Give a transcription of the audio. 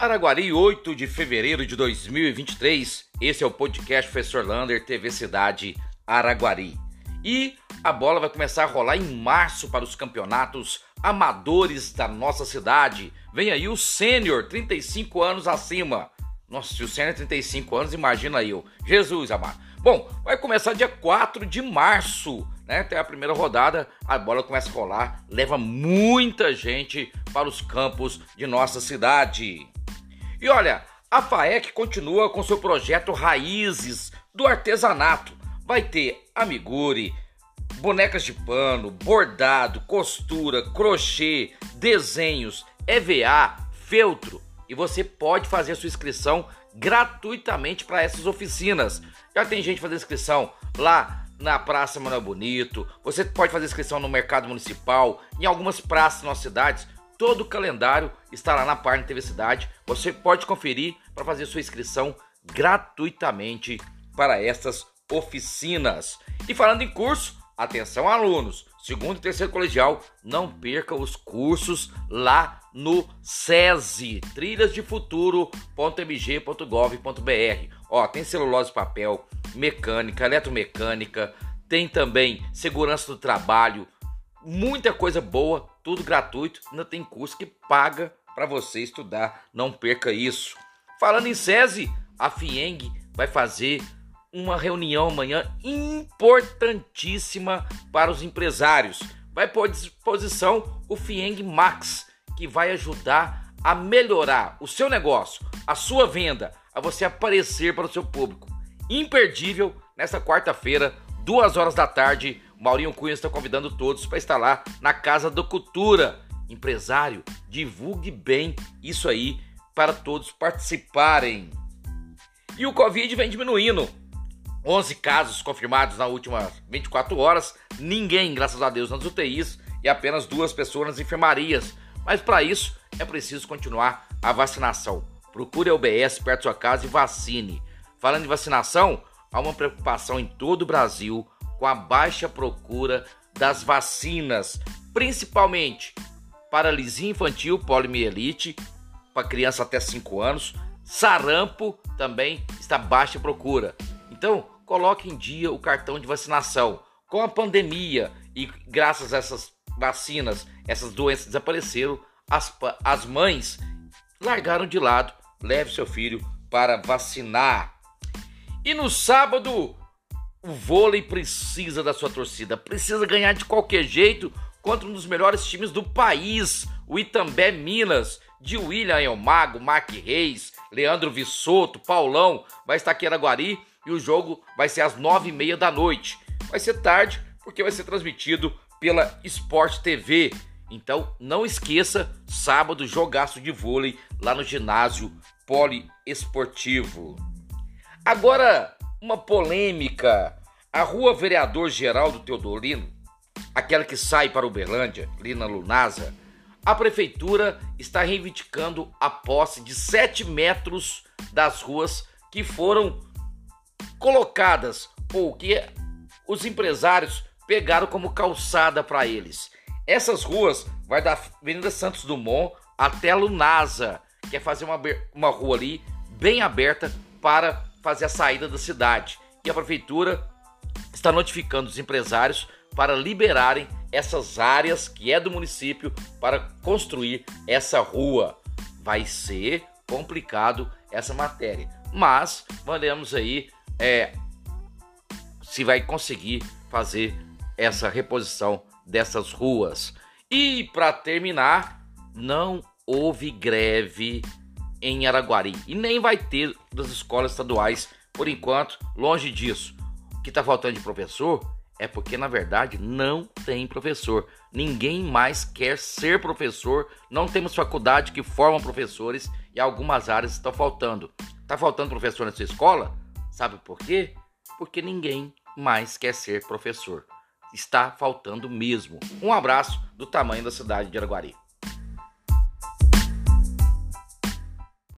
Araguari, 8 de fevereiro de 2023. Esse é o podcast Professor Lander, TV Cidade Araguari. E a bola vai começar a rolar em março para os campeonatos amadores da nossa cidade. Vem aí o sênior, 35 anos acima. Nossa, se o sênior é 35 anos, imagina eu. Jesus amado. Bom, vai começar dia 4 de março, né? Tem a primeira rodada, a bola começa a rolar, leva muita gente para os campos de nossa cidade. E olha, a FAEC continua com seu projeto Raízes do Artesanato. Vai ter amigure, bonecas de pano, bordado, costura, crochê, desenhos, EVA, feltro. E você pode fazer a sua inscrição gratuitamente para essas oficinas. Já tem gente fazendo inscrição lá na Praça Manuel Bonito, você pode fazer inscrição no Mercado Municipal, em algumas praças nas cidades. Todo o calendário está lá na página TV Cidade. Você pode conferir para fazer sua inscrição gratuitamente para essas oficinas. E falando em curso, atenção alunos, segundo e terceiro colegial, não perca os cursos lá no SESI, trilhasdefuturo.mg.gov.br. Ó, tem celulose papel, mecânica, eletromecânica, tem também segurança do trabalho, muita coisa boa, tudo gratuito. Ainda tem curso que paga para você estudar. Não perca isso. Falando em SESI, a FIENG vai fazer uma reunião amanhã importantíssima para os empresários. Vai pôr à disposição o FIENG Max, que vai ajudar a melhorar o seu negócio, a sua venda, a você aparecer para o seu público. Imperdível nesta quarta-feira, duas horas da tarde, Maurinho Cunha está convidando todos para estar lá na Casa do Cultura. Empresário, divulgue bem isso aí para todos participarem. E o Covid vem diminuindo. 11 casos confirmados nas últimas 24 horas, ninguém, graças a Deus, nas UTIs e apenas duas pessoas nas enfermarias. Mas para isso é preciso continuar a vacinação. Procure a UBS perto da sua casa e vacine. Falando em vacinação, há uma preocupação em todo o Brasil com a baixa procura das vacinas, principalmente paralisia infantil, poliomielite, para criança até 5 anos, sarampo também está baixa procura. Então, coloque em dia o cartão de vacinação. Com a pandemia e graças a essas vacinas, essas doenças desapareceram, as, as mães largaram de lado. Leve seu filho para vacinar. E no sábado, o vôlei precisa da sua torcida, precisa ganhar de qualquer jeito contra um dos melhores times do país, o Itambé Minas, de William Elmago, Mark Reis, Leandro Vissoto, Paulão, vai estar aqui em Araguari e o jogo vai ser às nove e meia da noite. Vai ser tarde porque vai ser transmitido pela Sport TV. Então não esqueça, sábado, jogaço de vôlei lá no ginásio poliesportivo. Agora, uma polêmica. A rua Vereador Geraldo Teodolino, aquela que sai para Uberlândia, ali na Lunasa, a prefeitura está reivindicando a posse de 7 metros das ruas que foram colocadas ou que os empresários pegaram como calçada para eles. Essas ruas vai da Avenida Santos Dumont até a Lunasa, que é fazer uma, uma rua ali bem aberta para fazer a saída da cidade. E a prefeitura está notificando os empresários para liberarem essas áreas que é do município para construir essa rua. Vai ser complicado essa matéria, mas veremos aí é, se vai conseguir fazer essa reposição dessas ruas. E para terminar, não houve greve em Araguari e nem vai ter das escolas estaduais por enquanto, longe disso. O que está faltando de professor é porque, na verdade, não tem professor. Ninguém mais quer ser professor. Não temos faculdade que formam professores e algumas áreas estão faltando. Está faltando professor na sua escola? Sabe por quê? Porque ninguém mais quer ser professor. Está faltando mesmo. Um abraço do tamanho da cidade de Araguari.